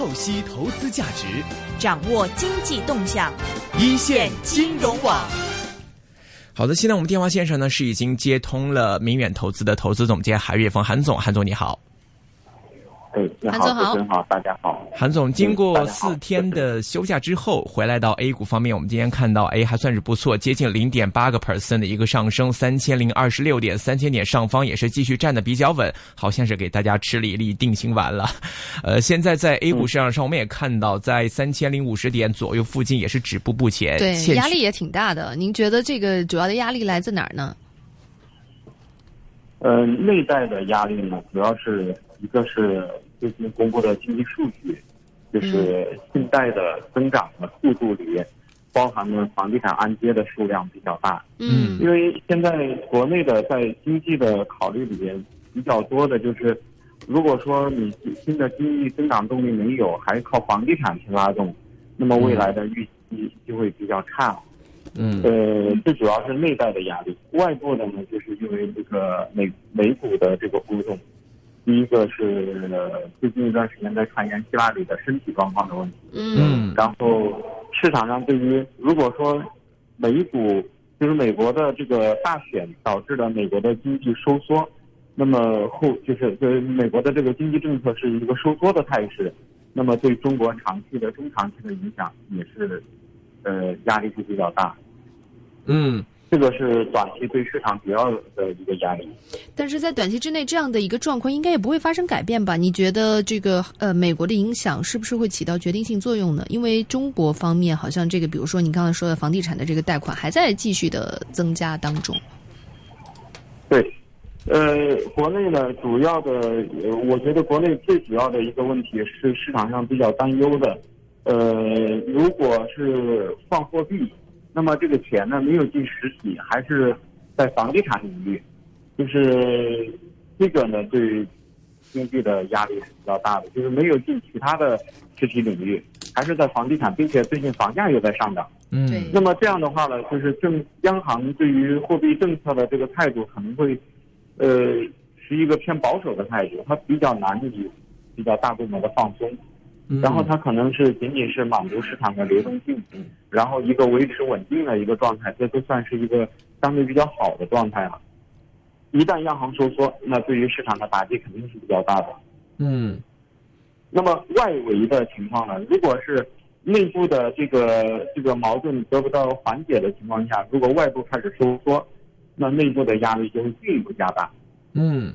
透析投资价值，掌握经济动向，一线金融网。好的，现在我们电话线上呢是已经接通了明远投资的投资总监韩月峰，韩总，韩总你好。哎，韩总好，好，大家好。韩总，经过四天的休假之后，回来到 A 股方面，我们今天看到，哎，还算是不错，接近零点八个 percent 的一个上升，三千零二十六点，三千点上方也是继续站的比较稳，好像是给大家吃了一粒定心丸了。呃，现在在 A 股市场上，我们也看到，在三千零五十点左右附近也是止步不前，对，压力也挺大的。您觉得这个主要的压力来自哪儿呢？呃，内在的压力呢，主要是一个是。最近公布的经济数据，就是信贷的增长的速度里，包含了房地产按揭的数量比较大。嗯，因为现在国内的在经济的考虑里边比较多的就是，如果说你新的经济增长动力没有，还靠房地产去拉动，那么未来的预期就会比较差。嗯，呃，最主要是内在的压力，外部的呢，就是因为这个美美股的这个波动。第一个是最近一段时间在传言希拉里的身体状况的问题，嗯，然后市场上对于如果说美股就是美国的这个大选导致了美国的经济收缩，那么后就是对美国的这个经济政策是一个收缩的态势，那么对中国长期的中长期的影响也是呃压力是比较大，嗯。这个是短期对市场主要的一个压力，但是在短期之内，这样的一个状况应该也不会发生改变吧？你觉得这个呃，美国的影响是不是会起到决定性作用呢？因为中国方面好像这个，比如说你刚才说的房地产的这个贷款还在继续的增加当中。对，呃，国内呢，主要的，我觉得国内最主要的一个问题是市场上比较担忧的，呃，如果是放货币。那么这个钱呢，没有进实体，还是在房地产领域，就是这个呢，对经济的压力是比较大的。就是没有进其他的实体领域，还是在房地产，并且最近房价又在上涨。嗯，那么这样的话呢，就是政央行对于货币政策的这个态度可能会，呃，是一个偏保守的态度，它比较难以比较大规模的放松。然后它可能是仅仅是满足市场的流动性，然后一个维持稳定的一个状态，这都算是一个相对比较好的状态了。一旦央行收缩，那对于市场的打击肯定是比较大的。嗯，那么外围的情况呢？如果是内部的这个这个矛盾得不到缓解的情况下，如果外部开始收缩，那内部的压力就会进一步加大。嗯，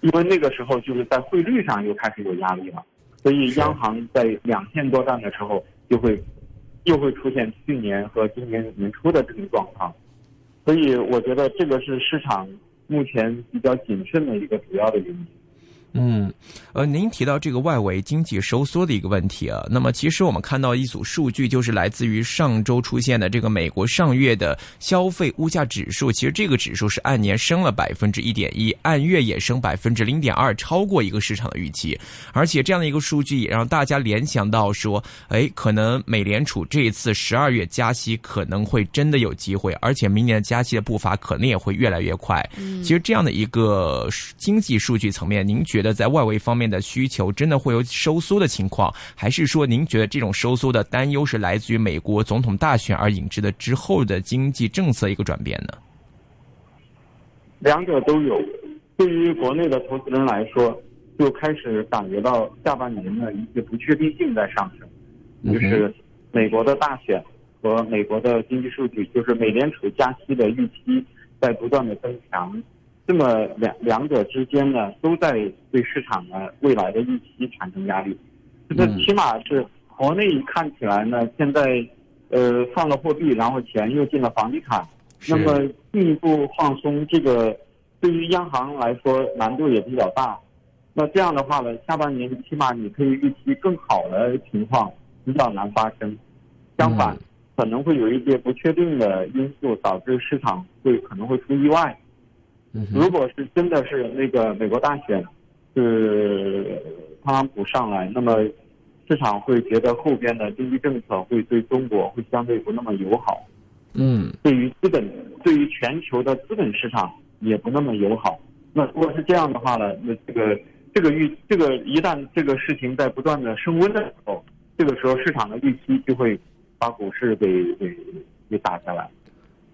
因为那个时候就是在汇率上又开始有压力了。所以，央行在两千多站的时候，就会又会出现去年和今年年初的这种状况。所以，我觉得这个是市场目前比较谨慎的一个主要的原因。嗯，呃，您提到这个外围经济收缩的一个问题啊，那么其实我们看到一组数据，就是来自于上周出现的这个美国上月的消费物价指数，其实这个指数是按年升了百分之一点一，按月也升百分之零点二，超过一个市场的预期，而且这样的一个数据也让大家联想到说，哎，可能美联储这一次十二月加息可能会真的有机会，而且明年加息的步伐可能也会越来越快。嗯，其实这样的一个经济数据层面，您觉得？在外围方面的需求真的会有收缩的情况，还是说您觉得这种收缩的担忧是来自于美国总统大选而引致的之后的经济政策一个转变呢？两者都有。对于国内的投资人来说，就开始感觉到下半年的一些不确定性在上升，就是美国的大选和美国的经济数据，就是美联储加息的预期在不断的增强。这么两两者之间呢，都在对市场呢未来的预期产生压力。这个起码是国内看起来呢，现在呃放了货币，然后钱又进了房地产，那么进一步放松，这个对于央行来说难度也比较大。那这样的话呢，下半年起码你可以预期更好的情况比较难发生。相反，可能会有一些不确定的因素导致市场会可能会出意外。如果是真的是那个美国大选是特朗普上来，那么市场会觉得后边的经济政策会对中国会相对不那么友好，嗯，对于资本，对于全球的资本市场也不那么友好。那如果是这样的话呢，那这个这个预这个一旦这个事情在不断的升温的时候，这个时候市场的预期就会把股市给给给打下来。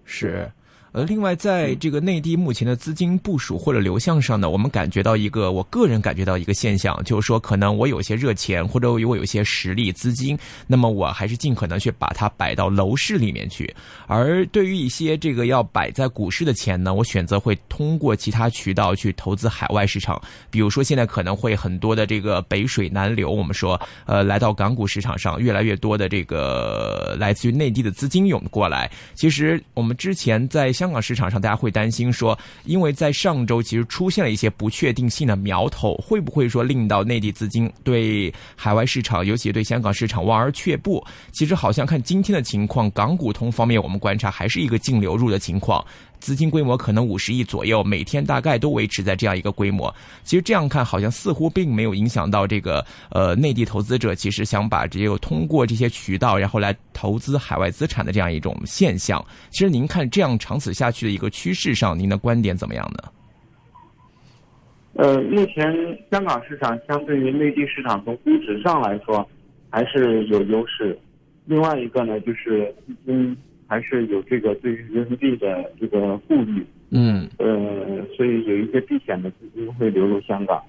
是。呃，另外，在这个内地目前的资金部署或者流向上呢，我们感觉到一个，我个人感觉到一个现象，就是说，可能我有些热钱，或者我有些实力资金，那么我还是尽可能去把它摆到楼市里面去。而对于一些这个要摆在股市的钱呢，我选择会通过其他渠道去投资海外市场。比如说，现在可能会很多的这个北水南流，我们说，呃，来到港股市场上，越来越多的这个来自于内地的资金涌过来。其实我们之前在。香港市场上，大家会担心说，因为在上周其实出现了一些不确定性的苗头，会不会说令到内地资金对海外市场，尤其对香港市场望而却步？其实好像看今天的情况，港股通方面我们观察还是一个净流入的情况。资金规模可能五十亿左右，每天大概都维持在这样一个规模。其实这样看，好像似乎并没有影响到这个呃内地投资者其实想把只有通过这些渠道，然后来投资海外资产的这样一种现象。其实您看这样长此下去的一个趋势上，您的观点怎么样呢？呃，目前香港市场相对于内地市场从估值上来说还是有优势。另外一个呢，就是资金。还是有这个对于人民币的这个顾虑，嗯，呃，所以有一些避险的资金会流入香港，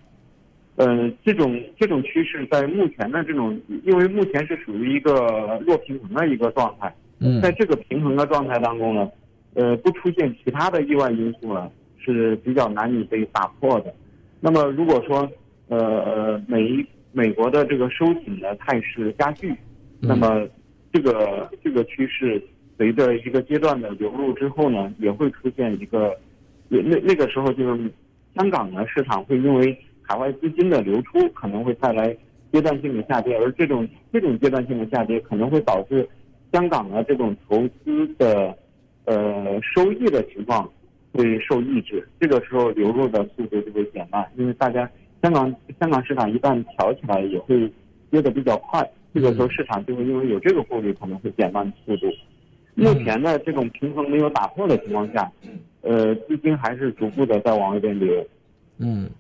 呃，这种这种趋势在目前的这种，因为目前是属于一个弱平衡的一个状态，嗯，在这个平衡的状态当中呢，呃，不出现其他的意外因素呢，是比较难以被打破的。那么如果说，呃，美美国的这个收紧的态势加剧，那么这个这个趋势。随着一个阶段的流入之后呢，也会出现一个，那那个时候就是香港的市场会因为海外资金的流出可能会带来阶段性的下跌，而这种这种阶段性的下跌可能会导致香港的这种投资的呃收益的情况会受抑制，这个时候流入的速度就会减慢，因为大家香港香港市场一旦调起来也会跌得比较快，这个时候市场就会因为有这个顾虑可能会减慢速度。目前的这种平衡没有打破的情况下，呃，资金还是逐步的在往外边流。嗯，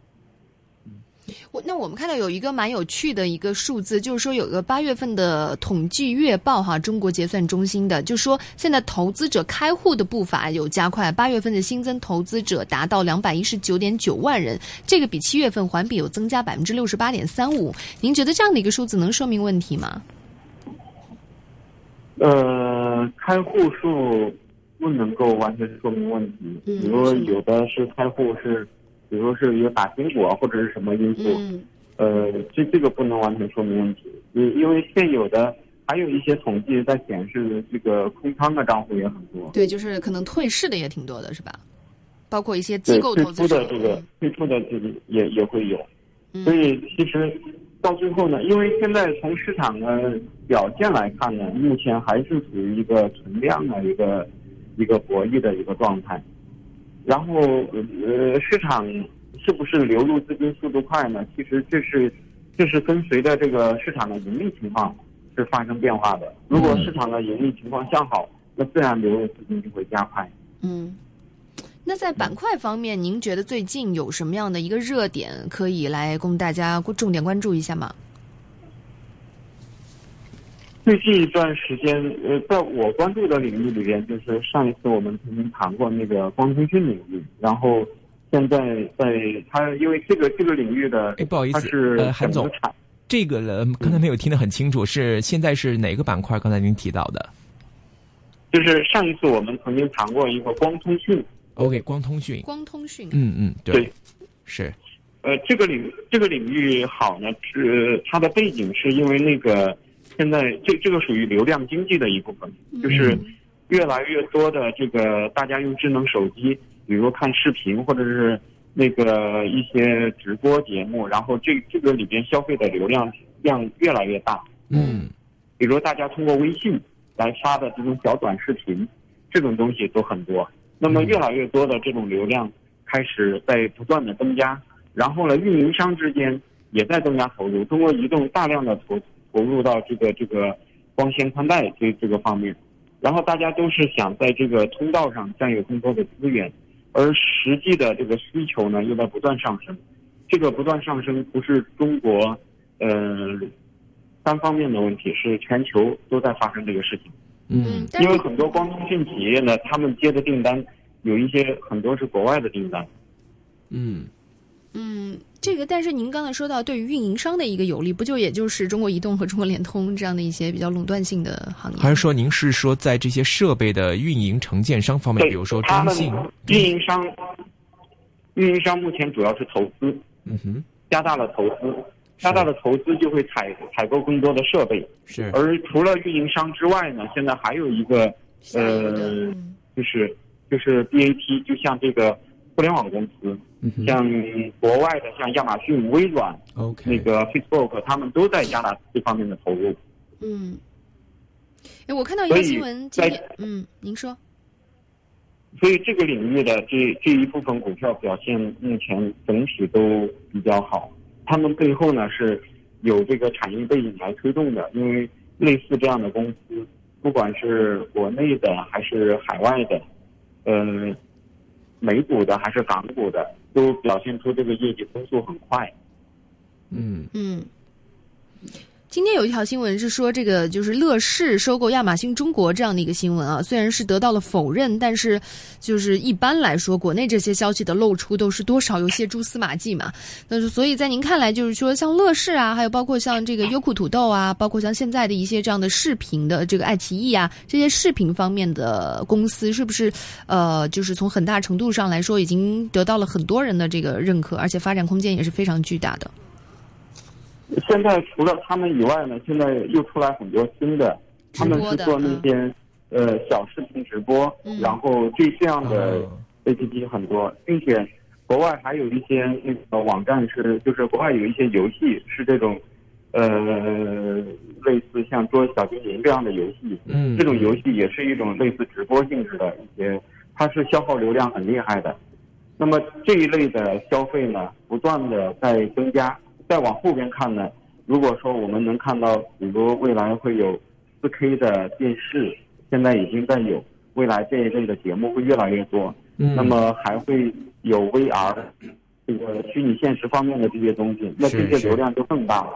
我那我们看到有一个蛮有趣的一个数字，就是说有个八月份的统计月报哈，中国结算中心的，就说现在投资者开户的步伐有加快，八月份的新增投资者达到两百一十九点九万人，这个比七月份环比有增加百分之六十八点三五。您觉得这样的一个数字能说明问题吗？呃，开户数不能够完全说明问题。比如有的是开户是，比如是一个打新股或者是什么因素，呃，这这个不能完全说明问题。因因为现有的还有一些统计在显示，这个空仓的账户也很多。对，就是可能退市的也挺多的，是吧？包括一些机构投资的这个退出的这个也也会有。所以其实。到最后呢，因为现在从市场的表现来看呢，目前还是处于一个存量的一个一个博弈的一个状态。然后呃，市场是不是流入资金速度快呢？其实这是这是跟随着这个市场的盈利情况是发生变化的。如果市场的盈利情况向好，那自然流入资金就会加快。嗯。那在板块方面，您觉得最近有什么样的一个热点可以来供大家重点关注一下吗？最近一段时间，呃，在我关注的领域里边，就是上一次我们曾经谈过那个光通讯领域，然后现在在它因为这个这个领域的，哎，不好意思，呃，韩总，这个人刚才没有听得很清楚，是现在是哪个板块？刚才您提到的，就是上一次我们曾经谈过一个光通讯。OK，光通讯，光通讯，嗯嗯，对，是，呃，这个领这个领域好呢，是它的背景是因为那个现在这这个属于流量经济的一部分，就是越来越多的这个大家用智能手机，比如看视频或者是那个一些直播节目，然后这这个里边消费的流量量越来越大，嗯，比如大家通过微信来发的这种小短视频，这种东西都很多。那么越来越多的这种流量开始在不断的增加，然后呢，运营商之间也在增加投入，中国移动大量的投投入到这个这个光纤宽带这这个方面，然后大家都是想在这个通道上占有更多的资源，而实际的这个需求呢又在不断上升，这个不断上升不是中国呃单方面的问题，是全球都在发生这个事情。嗯，因为很多光通信企业呢，他们接的订单有一些很多是国外的订单。嗯，嗯，这个但是您刚才说到对于运营商的一个有利，不就也就是中国移动和中国联通这样的一些比较垄断性的行业？还是说您是说在这些设备的运营承建商方面，比如说他们中信，运营商，运营商目前主要是投资，嗯哼，加大了投资，加大的投资就会采采购更多的设备。是，而除了运营商之外呢，现在还有一个呃嗯就是就是 BAT，就像这个互联网公司，嗯像国外的像亚马逊、微软、，OK，那个 Facebook，他们都在加大这方面的投入。嗯。哎，我看到一个新闻，今在天，嗯，您说，所以这个领域的这这一部分股票表现目前整体都比较好，他们背后呢是有这个产业背景来推动的，因为类似这样的公司，不管是国内的还是海外的，呃，美股的还是港股的，都表现出这个业绩增速很快。嗯嗯。今天有一条新闻是说，这个就是乐视收购亚马逊中国这样的一个新闻啊，虽然是得到了否认，但是就是一般来说，国内这些消息的露出都是多少有些蛛丝马迹嘛。那是所以在您看来，就是说像乐视啊，还有包括像这个优酷土豆啊，包括像现在的一些这样的视频的这个爱奇艺啊，这些视频方面的公司，是不是呃，就是从很大程度上来说，已经得到了很多人的这个认可，而且发展空间也是非常巨大的。现在除了他们以外呢，现在又出来很多新的，他们是做那些呃小视频直播，嗯然后这这样的哦 A P P 很多，并且国外还有一些那个网站是，就是国外有一些游戏是这种，呃，类似像捉小精灵这样的游戏，嗯，这种游戏也是一种类似直播性质的一些，它是消耗流量很厉害的。那么这一类的消费呢，不断的在增加。再往后边看呢，如果说我们能看到，比如未来会有 4K 的电视，现在已经在有，未来这一类的节目会越来越多。嗯，那么还会有 VR 这个虚拟现实方面的这些东西，那这些流量就更大了。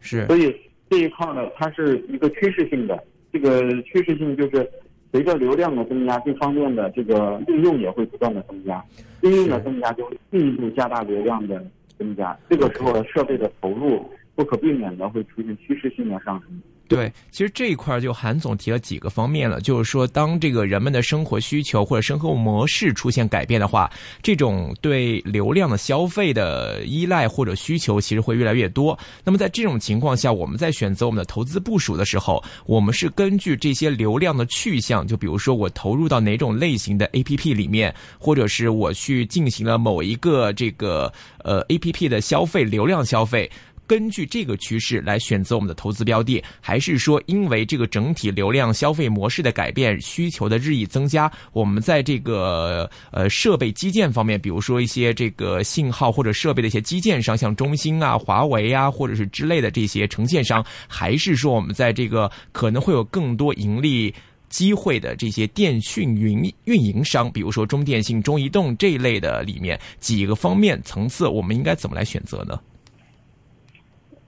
是所以这一块呢，它是一个趋势性的，这个趋势性就是随着流量的增加，这方面的这个应用也会不断的增加，应用的增加就会进一步加大流量的增加，这个时候设备的投入不可避免的会出现趋势性的上升。对，其实这一块就韩总提了几个方面了，就是说，当这个人们的生活需求或者生活模式出现改变的话，这种对流量的消费的依赖或者需求其实会越来越多。那么在这种情况下，我们在选择我们的投资部署的时候，我们是根据这些流量的去向，就比如说我投入到哪种类型的 APP 里面，或者是我去进行了某一个这个呃 APP 的消费流量消费。根据这个趋势来选择我们的投资标的，还是说因为这个整体流量消费模式的改变、需求的日益增加，我们在这个呃设备基建方面，比如说一些这个信号或者设备的一些基建商，像中兴啊、华为啊，或者是之类的这些承建商，还是说我们在这个可能会有更多盈利？机会的这些电讯云运营商，比如说中电信、中移动这一类的里面几个方面层次，我们应该怎么来选择呢？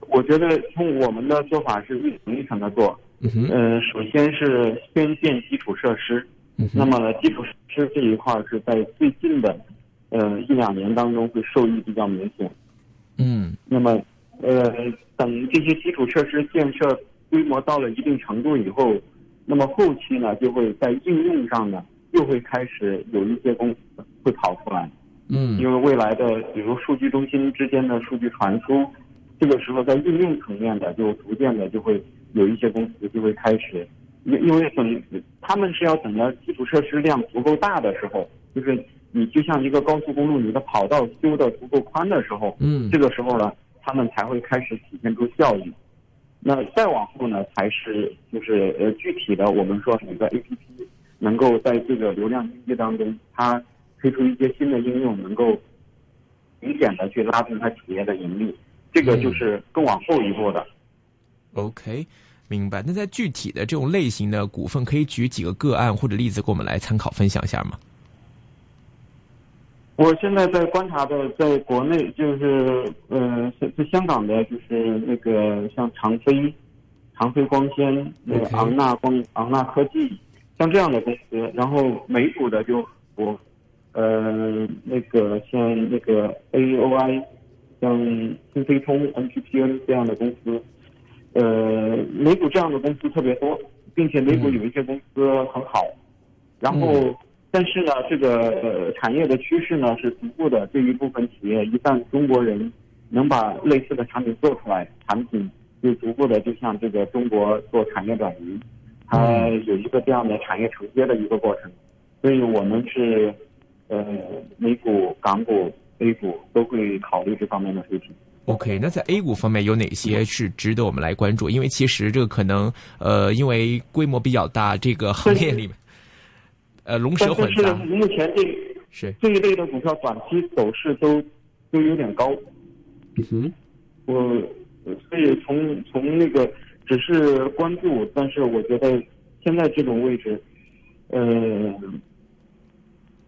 我觉得从我们的做法是一层一层的做，嗯哼，呃，首先是先建基础设施，嗯那么呢，基础设施这一块是在最近的，呃一两年当中会受益比较明显。嗯那么，呃，等这些基础设施建设规模到了一定程度以后，那么后期呢，就会在应用上呢，又会开始有一些公司会跑出来，嗯因为未来的比如数据中心之间的数据传输，这个时候在应用层面的就逐渐的就会有一些公司就会开始，因因为等他们是要等到基础设施量足够大的时候，就是你就像一个高速公路，你的跑道修的足够宽的时候，嗯这个时候呢，他们才会开始体现出效益。那再往后呢，才是就是呃具体的，我们说每个 APP 能够在这个流量经济当中，它推出一些新的应用，能够明显的去拉动它企业的盈利，这个就是更往后一步的。，OK，明白。那在具体的这种类型的股份，可以举几个个案或者例子给我们来参考分享一下吗？我现在在观察的，在国内就是呃，在在香港的，就是那个像长飞、长飞光纤、那个昂纳光、昂纳科技，像这样的公司。然后美股的就我呃那个像那个 AOI，像新飞通、NTPN 这样的公司，呃，美股这样的公司特别多，并且美股有一些公司很好，然后。但是呢，这个呃产业的趋势呢是逐步的，这一部分企业，一旦中国人能把类似的产品做出来，产品就逐步的就像这个中国做产业转移，它有一个这样的产业承接的一个过程。所以我们是呃美股、港股、A 股都会考虑这方面的事情。OK，那在 A 股方面有哪些是值得我们来关注？因为其实这个可能呃，因为规模比较大，这个行业里面。呃，龙蛇但是混杂目前这是这一类的股票短期走势都都有点高，嗯我所以从从那个只是关注，但是我觉得现在这种位置，呃，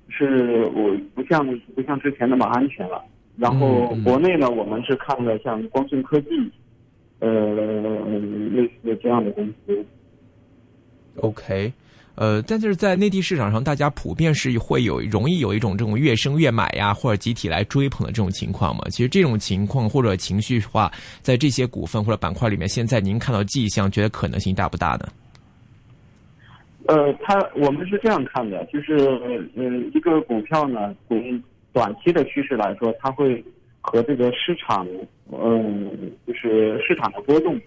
是我不像不像之前那么安全了。然后国内呢，我们是看了像光讯科技，呃，类似的这样的公司。OK，呃，但是在内地市场上，大家普遍是会有容易有一种这种越升越买呀，或者集体来追捧的这种情况嘛。其实这种情况或者情绪化，在这些股份或者板块里面，现在您看到迹象，觉得可能性大不大呢？呃，它我们是这样看的，就是嗯，一个股票呢，从短期的趋势来说，它会和这个市场，嗯、就是市场的波动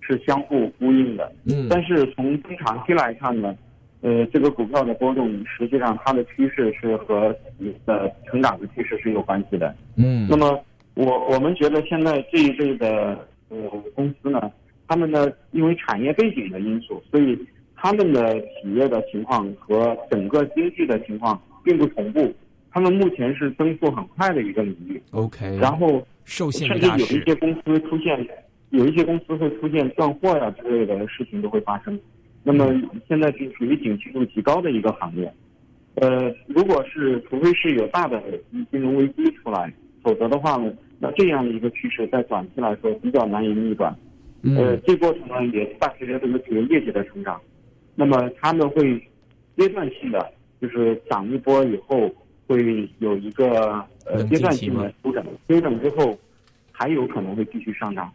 是相互呼应的。嗯但是从中长期来看呢，呃，这个股票的波动实际上它的趋势是和你的成长的趋势是有关系的。嗯那么我我们觉得现在这一类的呃公司呢，他们呢因为产业背景的因素，所以他们的企业的情况和整个经济的情况并不同步。他们目前是增速很快的一个领域，，OK，然后受限甚至有一些公司出现，有一些公司会出现断货呀、之类的事情都会发生。那么现在是属于景气度极高的一个行业。呃，如果是除非是有大的金融危机出来，否则的话呢，那这样的一个趋势在短期来说比较难以逆转。呃嗯，这过程呢也伴随着这个企业业绩的成长，那么他们会阶段性的就是涨一波以后会有一个呃阶段性的调整，调整之后还有可能会继续上涨。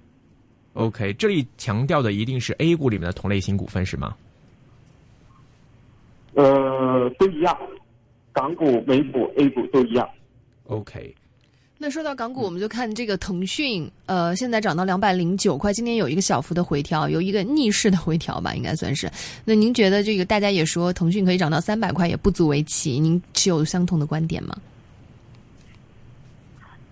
OK，这里强调的一定是 A 股里面的同类型股份是吗？呃，都一样，港股、美股、A 股都一样。OK，那说到港股，我们就看这个腾讯，呃，现在涨到两百零九块，今天有一个小幅的回调，有一个逆势的回调吧，应该算是。那您觉得这个大家也说腾讯可以涨到三百块，也不足为奇，您持有相同的观点吗？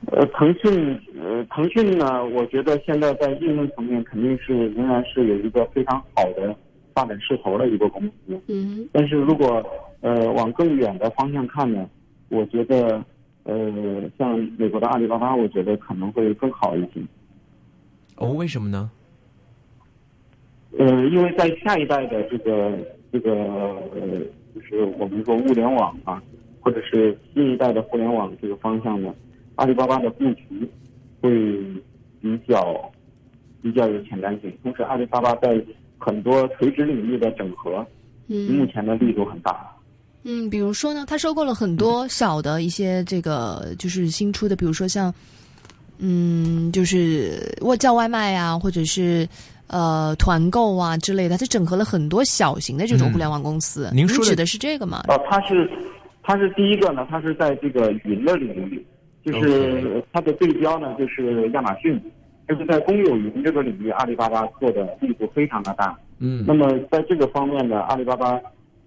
呃，腾讯，呃，腾讯呢，我觉得现在在应用层面肯定是仍然是有一个非常好的发展势头的一个公司。嗯但是如果呃往更远的方向看呢，我觉得呃像美国的阿里巴巴，我觉得可能会更好一些。哦，为什么呢？呃，因为在下一代的这个这个呃，就是我们说物联网啊，或者是新一代的互联网这个方向呢，阿里巴巴的布局会比较比较有前瞻性。同时，阿里巴巴在很多垂直领域的整合，目嗯前的力度很大。嗯，比如说呢，他收购了很多小的一些这个就是新出的，比如说像嗯，就是我叫外卖啊，或者是。呃，团购啊之类的，它整合了很多小型的这种嗯互联网公司。您说的指的是这个吗？呃，它是它是第一个呢，它是在这个云的领域，就是它的对标呢就是亚马逊，就是在公有云这个领域，阿里巴巴做的力度非常的大。嗯那么在这个方面呢，阿里巴巴，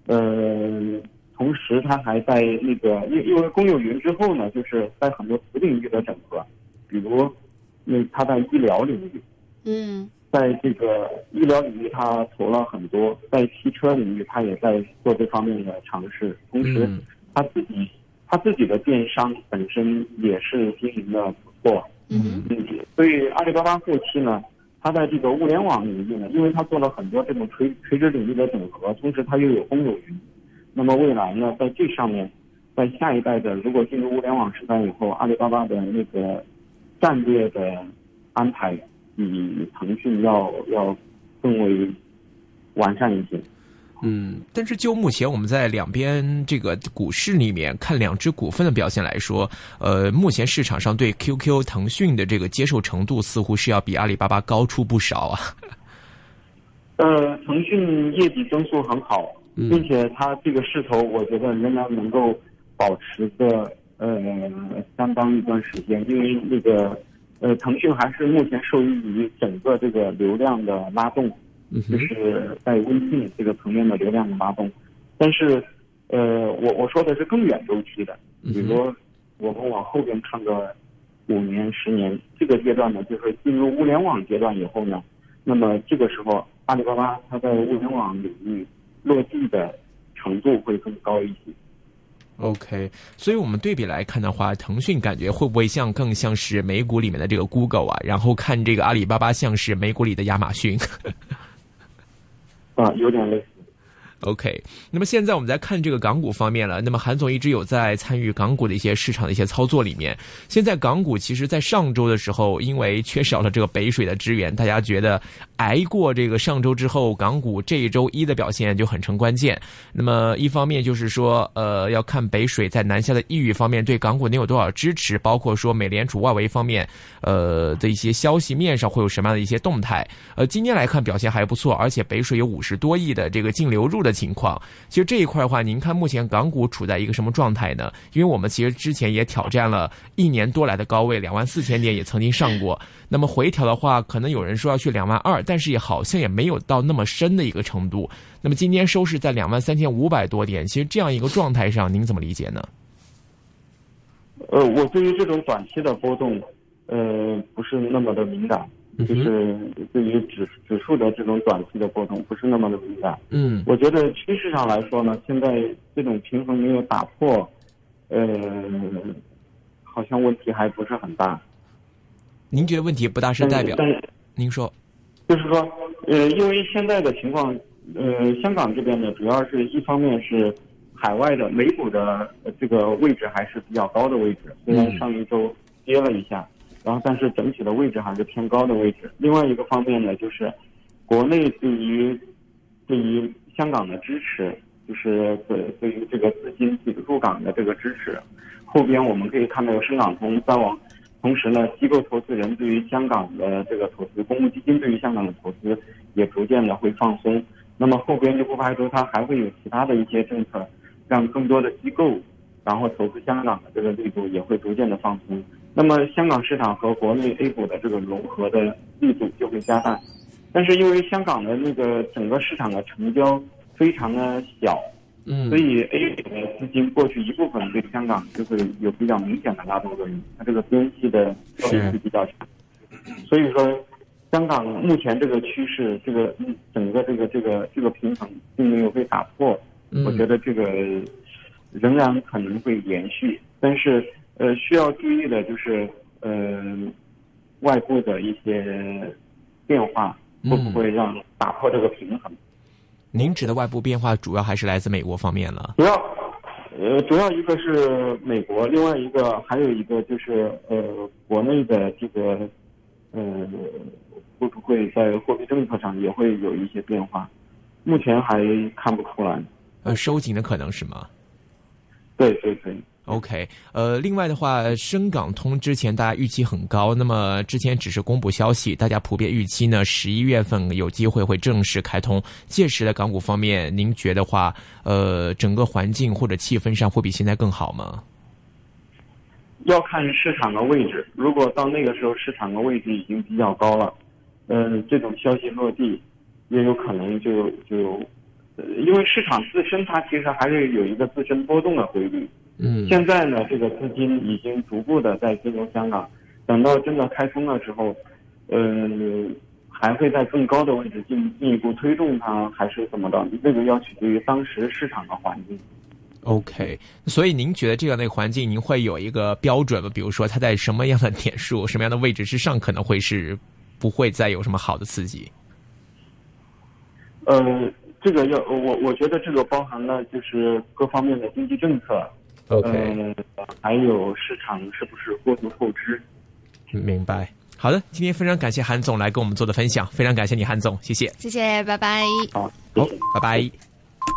呃，同时他还在那个因因为公有云之后呢，就是在很多子领域的整合，比如那他在医疗领域，嗯在这个医疗领域，他投了很多；在汽车领域，他也在做这方面的尝试。同时嗯，它自己他自己的电商本身也是经营的不错。嗯嗯，所以阿里巴巴后期呢，它在这个物联网领域呢，因为它做了很多这种垂垂直领域的整合，同时它又有公有云，那么未来呢，在这上面，在下一代的如果进入物联网时代以后，阿里巴巴的那个战略的安排比腾讯要要更为完善一些。嗯，但是就目前我们在两边这个股市里面看两只股份的表现来说，呃，目前市场上对 QQ、腾讯的这个接受程度似乎是要比阿里巴巴高出不少啊。呃，腾讯业绩增速很好，并且它这个势头，我觉得仍然能够保持个呃相当一段时间，因为那个呃腾讯还是目前受益于整个这个流量的拉动。就是在微信这个层面的流量的拉动，但是，呃，我我说的是更远周期的，比如说我们往后边看个五年、十年这个阶段呢，就是进入物联网阶段以后呢，那么这个时候阿里巴巴它在物联网领域落地的程度会更高一些。OK，所以我们对比来看的话，腾讯感觉会不会像更像是美股里面的这个 Google 啊？然后看这个阿里巴巴像是美股里的亚马逊。啊，有点类似。OK，那么现在我们在看这个港股方面了。那么韩总一直有在参与港股的一些市场的一些操作里面。现在港股其实，在上周的时候，因为缺少了这个北水的支援，大家觉得挨过这个上周之后，港股这一周一的表现就很成关键。那么一方面就是说，呃，要看北水在南下的意欲方面对港股能有多少支持，包括说美联储外围方面，呃的一些消息面上会有什么样的一些动态。呃，今天来看表现还不错，而且北水有五十多亿的这个净流入的。情况，其实这一块的话，您看目前港股处在一个什么状态呢？因为我们其实之前也挑战了一年多来的高位两万四千点，也曾经上过。那么回调的话，可能有人说要去两万二，但是也好像也没有到那么深的一个程度。那么今天收市在两万三千五百多点，其实这样一个状态上，您怎么理解呢？呃，我对于这种短期的波动，呃，不是那么的敏感。就是对于指指数的这种短期的波动不是那么的敏感。嗯，我觉得趋势上来说呢，现在这种平衡没有打破，呃，好像问题还不是很大。您觉得问题不大是代表？但是您说，就是说，呃，因为现在的情况，呃，香港这边呢，主要是一方面是海外的美股的这个位置还是比较高的位置，虽然上一周跌了一下。然后，但是整体的位置还是偏高的位置。另外一个方面呢，就是国内对于对于香港的支持，就是对对于这个资金入港的这个支持。后边我们可以看到有深港通在往，同时呢，机构投资人对于香港的这个投资，公募基金对于香港的投资也逐渐的会放松。那么后边就不排除它还会有其他的一些政策，让更多的机构然后投资香港的这个力度也会逐渐的放松。那么香港市场和国内 A 股的这个融合的力度就会加大，但是因为香港的那个整个市场的成交非常的小，嗯，所以 A 股的资金过去一部分对香港就会有比较明显的拉动作用，它这个边际的效应是比较强，所以说香港目前这个趋势，这个整个这个这个这个平衡并没有被打破，我觉得这个仍然可能会延续，但是。呃，需要注意的就是，呃，外部的一些变化会不会让打破这个平衡？您指的外部变化主要还是来自美国方面了。主要，呃，主要一个是美国，另外一个还有一个就是呃，国内的这个，呃，会不会在货币政策上也会有一些变化？目前还看不出来。呃，收紧的可能是吗？对对对。OK，呃，另外的话，深港通之前大家预期很高，那么之前只是公布消息，大家普遍预期呢，十一月份有机会会正式开通。届时的港股方面，您觉得话，呃，整个环境或者气氛上会比现在更好吗？要看市场的位置，如果到那个时候市场的位置已经比较高了，嗯，这种消息落地，也有可能就就，因为市场自身它其实还是有一个自身波动的规律。嗯，现在呢，这个资金已经逐步的在进入香港，等到真的开通了之后，呃，还会在更高的位置进进一步推动它，还是怎么的？这个要取决于当时市场的环境。OK，所以您觉得这样的环境，您会有一个标准吗？比如说它在什么样的点数、什么样的位置之上，可能会是不会再有什么好的刺激？呃。这个要我我觉得这个包含了就是各方面的经济政策，OK，呃，还有市场是不是过度透支？明白。好的，今天非常感谢韩总来跟我们做的分享，非常感谢你，韩总，谢谢。谢谢，拜拜。好，拜拜。